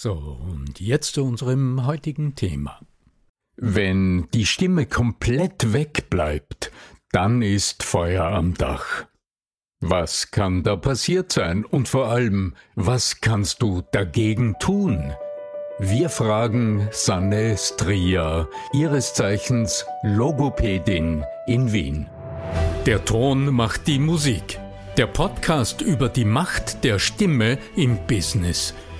So, und jetzt zu unserem heutigen Thema. Wenn die Stimme komplett wegbleibt, dann ist Feuer am Dach. Was kann da passiert sein und vor allem, was kannst du dagegen tun? Wir fragen Sanne Stria, ihres Zeichens Logopädin in Wien. Der Ton macht die Musik. Der Podcast über die Macht der Stimme im Business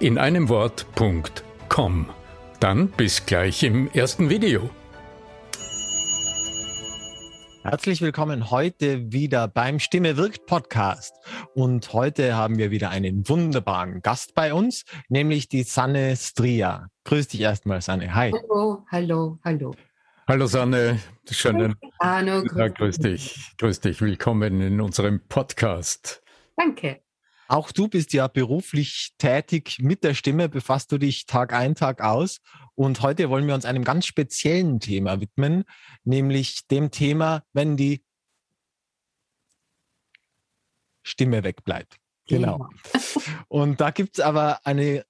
in einem Wort.com. Dann bis gleich im ersten Video. Herzlich willkommen heute wieder beim Stimme wirkt Podcast. Und heute haben wir wieder einen wunderbaren Gast bei uns, nämlich die Sanne Stria. Grüß dich erstmal, Sanne. Hi. Hallo, hallo, hallo. Hallo Sanne, schönen Hallo, grüß, ja, grüß dich. Grüß dich. Willkommen in unserem Podcast. Danke. Auch du bist ja beruflich tätig mit der Stimme, befasst du dich Tag ein, Tag aus. Und heute wollen wir uns einem ganz speziellen Thema widmen, nämlich dem Thema, wenn die Stimme wegbleibt. Genau. Und da gibt es aber eine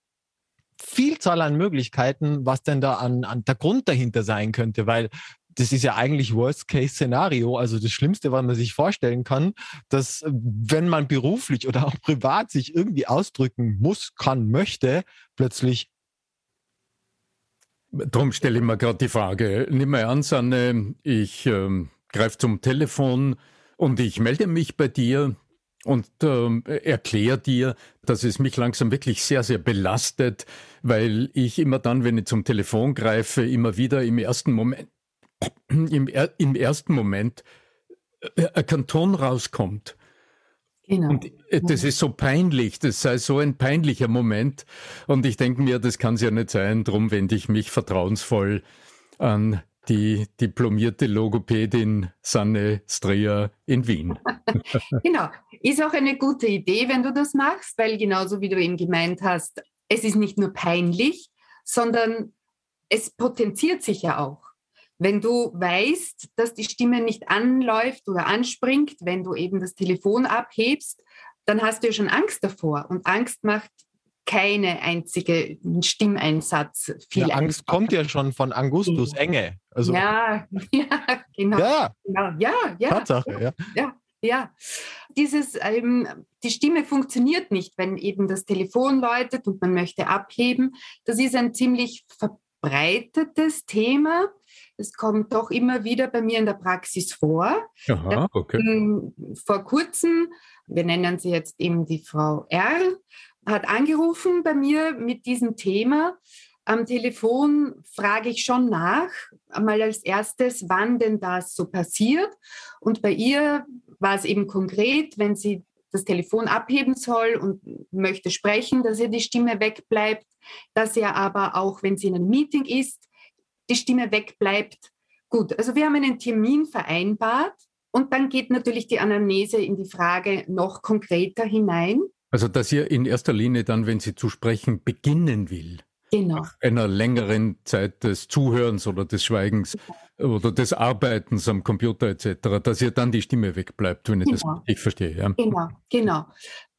Vielzahl an Möglichkeiten, was denn da an, an der Grund dahinter sein könnte, weil das ist ja eigentlich Worst-Case-Szenario, also das Schlimmste, was man sich vorstellen kann, dass wenn man beruflich oder auch privat sich irgendwie ausdrücken muss, kann, möchte, plötzlich Darum stelle ich mir gerade die Frage. Nimm mal an, Sanne, ich äh, greife zum Telefon und ich melde mich bei dir und äh, erkläre dir, dass es mich langsam wirklich sehr, sehr belastet, weil ich immer dann, wenn ich zum Telefon greife, immer wieder im ersten Moment im, im ersten Moment äh, ein Kanton rauskommt. Genau. Und äh, das ist so peinlich, das sei so ein peinlicher Moment. Und ich denke mir, das kann es ja nicht sein. Darum wende ich mich vertrauensvoll an die diplomierte Logopädin Sanne Streher in Wien. genau. Ist auch eine gute Idee, wenn du das machst, weil genauso wie du eben gemeint hast, es ist nicht nur peinlich, sondern es potenziert sich ja auch. Wenn du weißt, dass die Stimme nicht anläuft oder anspringt, wenn du eben das Telefon abhebst, dann hast du ja schon Angst davor. Und Angst macht keine einzige Stimmeinsatz viel ja, Angst kommt ja schon von Angustus Enge. Also, ja, ja, genau. Ja, genau. ja, ja. Tatsache, ja. ja. Ja, dieses, ähm, die Stimme funktioniert nicht, wenn eben das Telefon läutet und man möchte abheben. Das ist ein ziemlich verbreitetes Thema. Es kommt doch immer wieder bei mir in der Praxis vor. Aha, okay. Vor kurzem, wir nennen sie jetzt eben die Frau R, hat angerufen bei mir mit diesem Thema. Am Telefon frage ich schon nach, einmal als erstes, wann denn das so passiert. Und bei ihr war es eben konkret, wenn sie das Telefon abheben soll und möchte sprechen, dass ihr die Stimme wegbleibt, dass er aber auch, wenn sie in einem Meeting ist, die Stimme wegbleibt. Gut, also wir haben einen Termin vereinbart und dann geht natürlich die Anamnese in die Frage noch konkreter hinein. Also, dass ihr in erster Linie dann, wenn sie zu sprechen beginnen will, genau. nach einer längeren Zeit des Zuhörens oder des Schweigens oder des Arbeitens am Computer etc., dass ihr dann die Stimme wegbleibt, wenn genau. ich das genau. richtig verstehe. Ja? Genau, genau.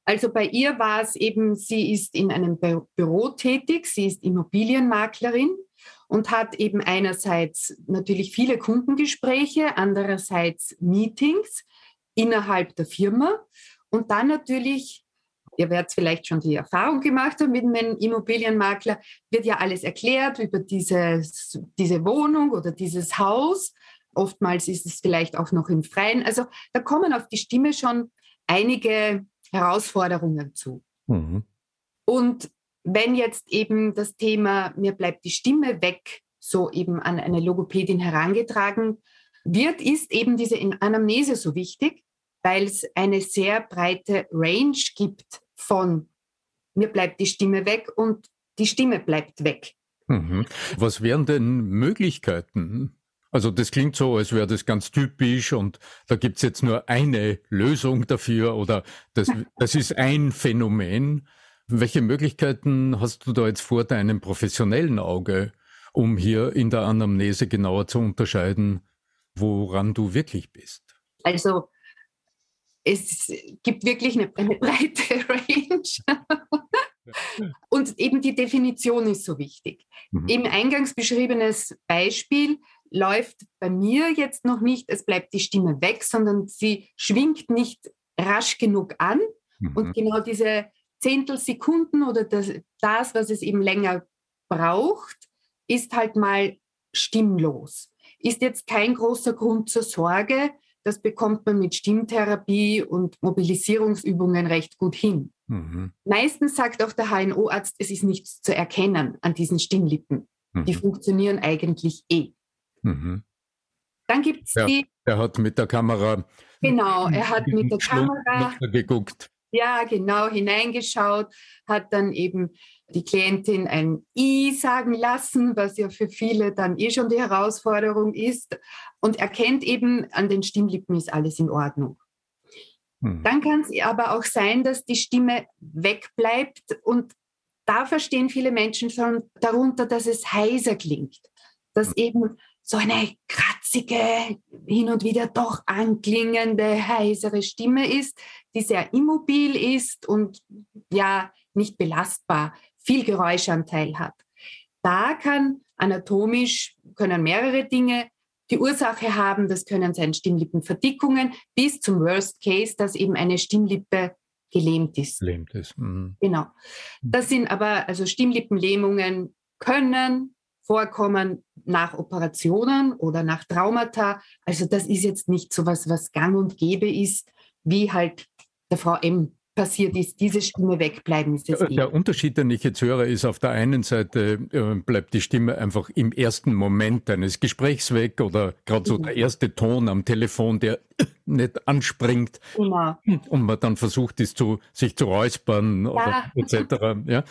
Also bei ihr war es eben, sie ist in einem Büro tätig, sie ist Immobilienmaklerin und hat eben einerseits natürlich viele Kundengespräche, andererseits Meetings innerhalb der Firma und dann natürlich ihr werdet vielleicht schon die Erfahrung gemacht haben mit einem Immobilienmakler, wird ja alles erklärt über dieses, diese Wohnung oder dieses Haus. Oftmals ist es vielleicht auch noch im Freien. Also da kommen auf die Stimme schon einige Herausforderungen zu. Mhm. Und wenn jetzt eben das Thema, mir bleibt die Stimme weg, so eben an eine Logopädin herangetragen wird, ist eben diese Anamnese so wichtig, weil es eine sehr breite Range gibt von mir bleibt die Stimme weg und die Stimme bleibt weg. Mhm. Was wären denn Möglichkeiten? Also das klingt so, als wäre das ganz typisch und da gibt es jetzt nur eine Lösung dafür oder das, das ist ein Phänomen. Welche Möglichkeiten hast du da jetzt vor deinem professionellen Auge, um hier in der Anamnese genauer zu unterscheiden, woran du wirklich bist? Also es gibt wirklich eine, eine breite Range. Und eben die Definition ist so wichtig. Mhm. Im eingangs beschriebenes Beispiel läuft bei mir jetzt noch nicht, es bleibt die Stimme weg, sondern sie schwingt nicht rasch genug an. Mhm. Und genau diese Zehntelsekunden oder das, das, was es eben länger braucht, ist halt mal stimmlos. Ist jetzt kein großer Grund zur Sorge, das bekommt man mit Stimmtherapie und Mobilisierungsübungen recht gut hin. Mhm. Meistens sagt auch der HNO-Arzt, es ist nichts zu erkennen an diesen Stimmlippen. Mhm. Die funktionieren eigentlich eh. Mhm. Dann gibt es ja, die. Er hat mit der Kamera. Genau, er hat mit der Kamera geguckt. Ja, genau, hineingeschaut, hat dann eben die Klientin ein I sagen lassen, was ja für viele dann eh schon die Herausforderung ist und erkennt eben, an den Stimmlippen ist alles in Ordnung. Hm. Dann kann es aber auch sein, dass die Stimme wegbleibt und da verstehen viele Menschen schon darunter, dass es heiser klingt, dass hm. eben so eine kratzige, hin und wieder doch anklingende, heisere Stimme ist, die sehr immobil ist und ja nicht belastbar, viel Geräuschanteil hat. Da kann anatomisch, können mehrere Dinge die Ursache haben. Das können sein Stimmlippenverdickungen bis zum Worst Case, dass eben eine Stimmlippe gelähmt ist. Gelähmt ist. Mhm. Genau. Das sind aber, also Stimmlippenlähmungen können vorkommen nach Operationen oder nach Traumata. Also das ist jetzt nicht so was, was gang und gäbe ist, wie halt der Frau M passiert ist, diese Stimme wegbleiben. Ist es der, der Unterschied, den ich jetzt höre, ist auf der einen Seite äh, bleibt die Stimme einfach im ersten Moment eines Gesprächs weg oder gerade so mhm. der erste Ton am Telefon, der nicht anspringt genau. und man dann versucht ist, zu, sich zu räuspern ja. oder etc. Ja.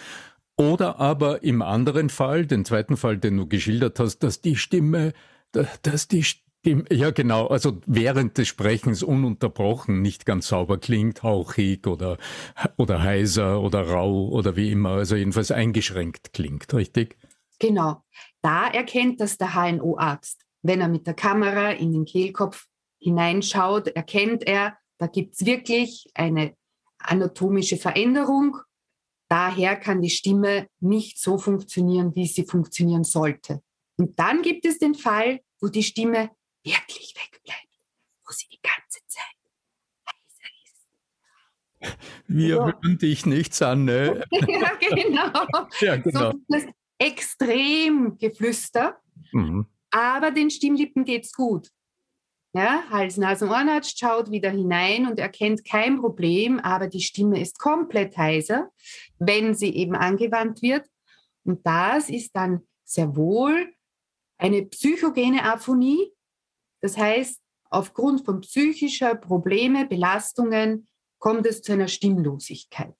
Oder aber im anderen Fall, den zweiten Fall, den du geschildert hast, dass die Stimme, dass die Stimme ja, genau. Also während des Sprechens ununterbrochen nicht ganz sauber klingt, hauchig oder, oder heiser oder rau oder wie immer, also jedenfalls eingeschränkt klingt, richtig? Genau. Da erkennt das der HNO-Arzt. Wenn er mit der Kamera in den Kehlkopf hineinschaut, erkennt er, da gibt es wirklich eine anatomische Veränderung. Daher kann die Stimme nicht so funktionieren, wie sie funktionieren sollte. Und dann gibt es den Fall, wo die Stimme wirklich wegbleibt, wo sie die ganze Zeit heiser ist. Wir so. hören dich nichts an, ne? ja, genau. ja, genau. So das extrem Geflüster, mhm. aber den Stimmlippen geht's gut. Ja, Hals, Nasen, Ohrenarzt schaut wieder hinein und erkennt kein Problem, aber die Stimme ist komplett heiser, wenn sie eben angewandt wird. Und das ist dann sehr wohl eine psychogene Aphonie, das heißt, aufgrund von psychischer Probleme, Belastungen kommt es zu einer Stimmlosigkeit.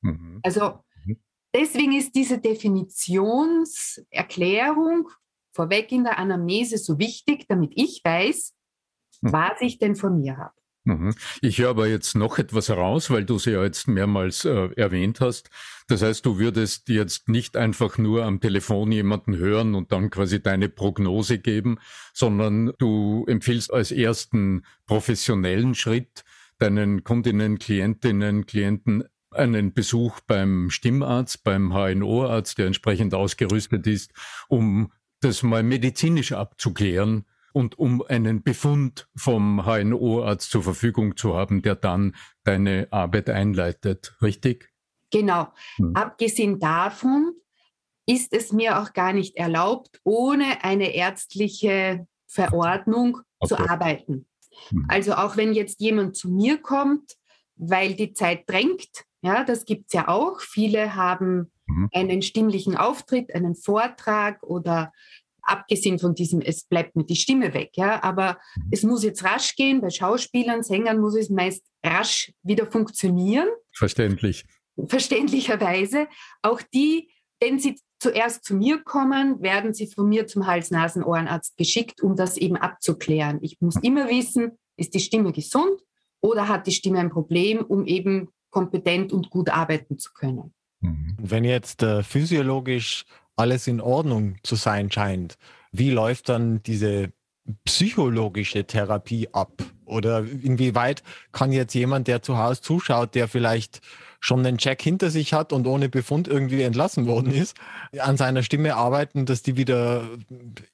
Mhm. Also mhm. deswegen ist diese Definitionserklärung vorweg in der Anamnese so wichtig, damit ich weiß, mhm. was ich denn von mir habe. Mhm. Ich höre aber jetzt noch etwas heraus, weil du sie ja jetzt mehrmals äh, erwähnt hast. Das heißt, du würdest jetzt nicht einfach nur am Telefon jemanden hören und dann quasi deine Prognose geben, sondern du empfiehlst als ersten professionellen Schritt deinen Kundinnen, Klientinnen, Klienten einen Besuch beim Stimmarzt, beim HNO-Arzt, der entsprechend ausgerüstet ist, um das mal medizinisch abzuklären und um einen Befund vom HNO-Arzt zur Verfügung zu haben, der dann deine Arbeit einleitet, richtig? Genau. Hm. Abgesehen davon ist es mir auch gar nicht erlaubt, ohne eine ärztliche Verordnung okay. zu arbeiten. Hm. Also auch wenn jetzt jemand zu mir kommt, weil die Zeit drängt, ja, das gibt es ja auch. Viele haben mhm. einen stimmlichen Auftritt, einen Vortrag oder abgesehen von diesem, es bleibt mir die Stimme weg, ja, aber es muss jetzt rasch gehen, bei Schauspielern, Sängern muss es meist rasch wieder funktionieren. Verständlich. Verständlicherweise. Auch die, wenn sie zuerst zu mir kommen, werden sie von mir zum Hals-Nasen-Ohrenarzt geschickt, um das eben abzuklären. Ich muss immer wissen, ist die Stimme gesund oder hat die Stimme ein Problem, um eben kompetent und gut arbeiten zu können. Wenn jetzt äh, physiologisch alles in Ordnung zu sein scheint, wie läuft dann diese psychologische Therapie ab? Oder inwieweit kann jetzt jemand, der zu Hause zuschaut, der vielleicht schon einen Check hinter sich hat und ohne Befund irgendwie entlassen worden ist, an seiner Stimme arbeiten, dass die wieder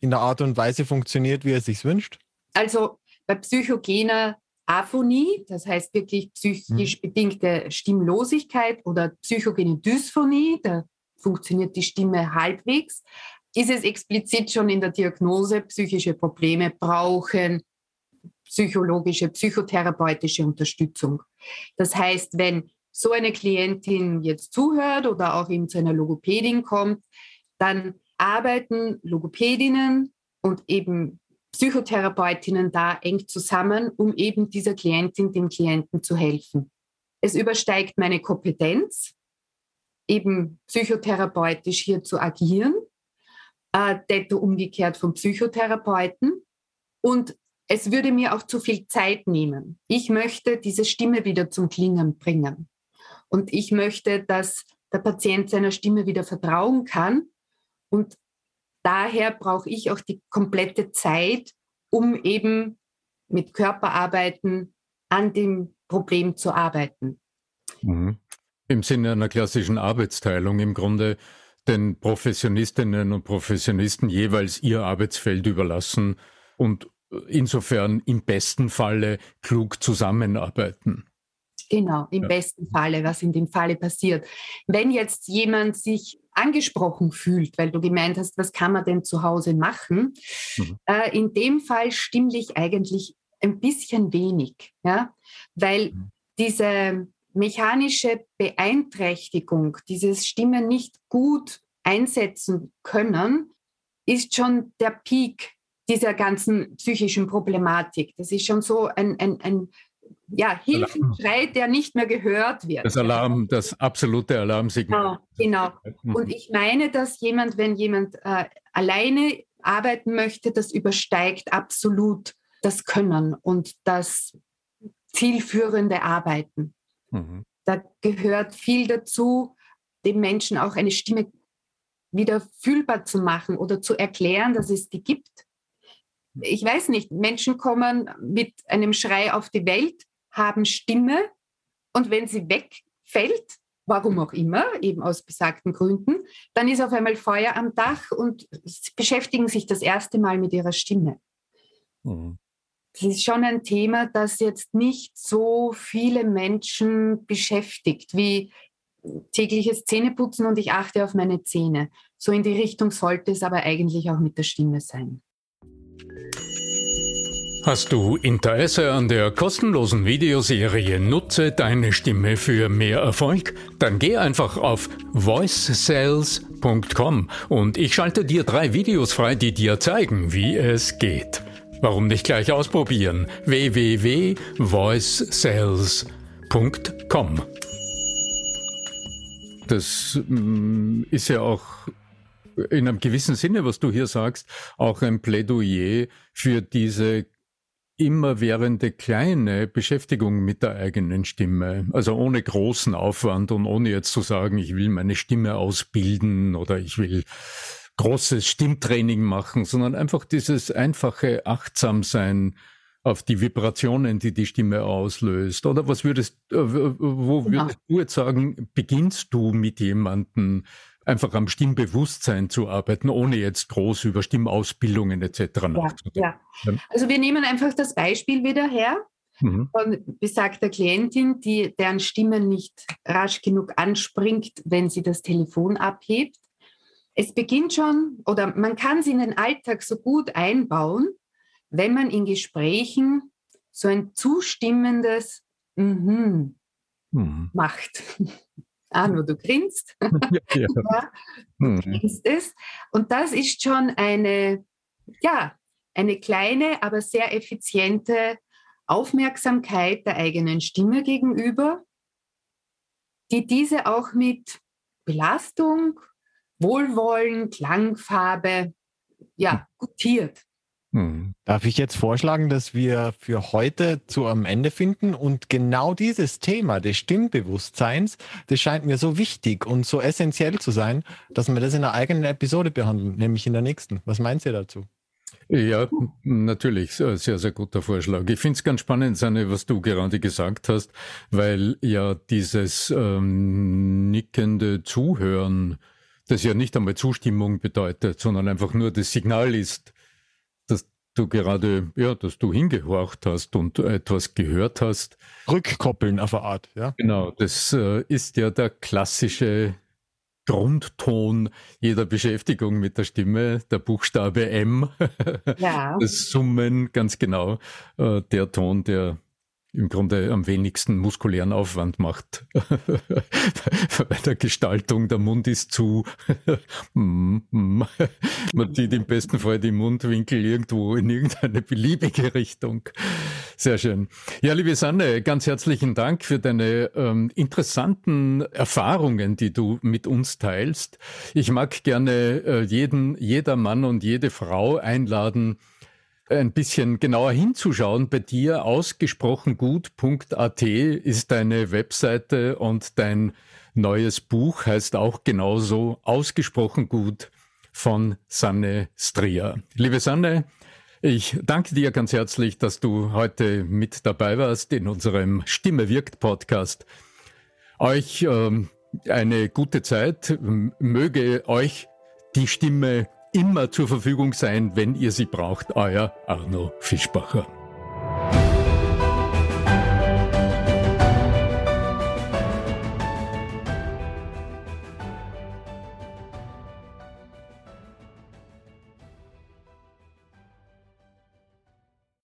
in der Art und Weise funktioniert, wie er sich wünscht? Also bei psychogener Aphonie, das heißt wirklich psychisch hm. bedingte Stimmlosigkeit oder psychogene Dysphonie, da funktioniert die Stimme halbwegs, ist es explizit schon in der Diagnose, psychische Probleme brauchen psychologische, psychotherapeutische Unterstützung. Das heißt, wenn so eine Klientin jetzt zuhört oder auch eben zu einer Logopädin kommt, dann arbeiten Logopädinnen und eben Psychotherapeutinnen da eng zusammen, um eben dieser Klientin, dem Klienten zu helfen. Es übersteigt meine Kompetenz, eben psychotherapeutisch hier zu agieren, äh, detto umgekehrt vom Psychotherapeuten. Und es würde mir auch zu viel Zeit nehmen. Ich möchte diese Stimme wieder zum Klingen bringen. Und ich möchte, dass der Patient seiner Stimme wieder vertrauen kann. Und daher brauche ich auch die komplette Zeit, um eben mit Körperarbeiten an dem Problem zu arbeiten. Mhm. Im Sinne einer klassischen Arbeitsteilung im Grunde den Professionistinnen und Professionisten jeweils ihr Arbeitsfeld überlassen und insofern im besten Falle klug zusammenarbeiten. Genau, im ja. besten Falle, was in dem Falle passiert. Wenn jetzt jemand sich angesprochen fühlt, weil du gemeint hast, was kann man denn zu Hause machen, mhm. äh, in dem Fall stimmlich eigentlich ein bisschen wenig, ja, weil mhm. diese mechanische Beeinträchtigung, dieses Stimmen nicht gut einsetzen können, ist schon der Peak dieser ganzen psychischen Problematik. Das ist schon so ein, ein, ein ja, Hilfenschrei, der nicht mehr gehört wird. Das Alarm, das absolute Alarmsignal. Genau, genau. Mhm. Und ich meine, dass jemand, wenn jemand äh, alleine arbeiten möchte, das übersteigt absolut das Können und das zielführende Arbeiten. Mhm. Da gehört viel dazu, dem Menschen auch eine Stimme wieder fühlbar zu machen oder zu erklären, dass es die gibt. Ich weiß nicht, Menschen kommen mit einem Schrei auf die Welt, haben Stimme und wenn sie wegfällt, warum auch immer, eben aus besagten Gründen, dann ist auf einmal Feuer am Dach und beschäftigen sich das erste Mal mit ihrer Stimme. Mhm. Das ist schon ein Thema, das jetzt nicht so viele Menschen beschäftigt, wie tägliches Zähneputzen und ich achte auf meine Zähne. So in die Richtung sollte es aber eigentlich auch mit der Stimme sein. Hast du Interesse an der kostenlosen Videoserie Nutze deine Stimme für mehr Erfolg? Dann geh einfach auf voicesales.com und ich schalte dir drei Videos frei, die dir zeigen, wie es geht. Warum nicht gleich ausprobieren? www.voicesales.com Das mm, ist ja auch in einem gewissen Sinne, was du hier sagst, auch ein Plädoyer für diese immerwährende kleine Beschäftigung mit der eigenen Stimme. Also ohne großen Aufwand und ohne jetzt zu sagen, ich will meine Stimme ausbilden oder ich will großes Stimmtraining machen, sondern einfach dieses einfache Achtsamsein auf die Vibrationen, die die Stimme auslöst. Oder was würdest, äh, wo genau. würdest du jetzt sagen, beginnst du mit jemandem einfach am Stimmbewusstsein zu arbeiten, ohne jetzt groß über Stimmausbildungen etc. nachzudenken? Ja, ja. Also wir nehmen einfach das Beispiel wieder her mhm. von besagter Klientin, die, deren Stimme nicht rasch genug anspringt, wenn sie das Telefon abhebt. Es beginnt schon, oder man kann es in den Alltag so gut einbauen, wenn man in Gesprächen so ein zustimmendes mhm, mhm. macht. Arno, du grinst. Ja, ja. ja, du mhm. grinst es. Und das ist schon eine, ja, eine kleine, aber sehr effiziente Aufmerksamkeit der eigenen Stimme gegenüber, die diese auch mit Belastung, Wohlwollen, Klangfarbe, ja, hm. gutiert. Hm. Darf ich jetzt vorschlagen, dass wir für heute zu am Ende finden und genau dieses Thema des Stimmbewusstseins, das scheint mir so wichtig und so essentiell zu sein, dass wir das in einer eigenen Episode behandeln, nämlich in der nächsten. Was meint ihr dazu? Ja, natürlich, sehr, sehr guter Vorschlag. Ich finde es ganz spannend, Sanne, was du gerade gesagt hast, weil ja dieses ähm, nickende Zuhören, das ja nicht einmal Zustimmung bedeutet, sondern einfach nur das Signal ist, du gerade, ja, dass du hingehorcht hast und etwas gehört hast. Rückkoppeln auf eine Art, ja. Genau, das äh, ist ja der klassische Grundton jeder Beschäftigung mit der Stimme, der Buchstabe M. Ja. Das Summen, ganz genau, äh, der Ton, der im Grunde am wenigsten muskulären Aufwand macht. Bei der Gestaltung, der Mund ist zu. Man zieht im besten Fall die Mundwinkel irgendwo in irgendeine beliebige Richtung. Sehr schön. Ja, liebe Sanne, ganz herzlichen Dank für deine ähm, interessanten Erfahrungen, die du mit uns teilst. Ich mag gerne äh, jeden, jeder Mann und jede Frau einladen, ein bisschen genauer hinzuschauen bei dir. Ausgesprochen gut.at ist deine Webseite und dein neues Buch heißt auch genauso ausgesprochen gut von Sanne Stria. Liebe Sanne, ich danke dir ganz herzlich, dass du heute mit dabei warst in unserem Stimme wirkt Podcast. Euch ähm, eine gute Zeit. Möge euch die Stimme immer zur Verfügung sein, wenn ihr sie braucht. Euer Arno Fischbacher.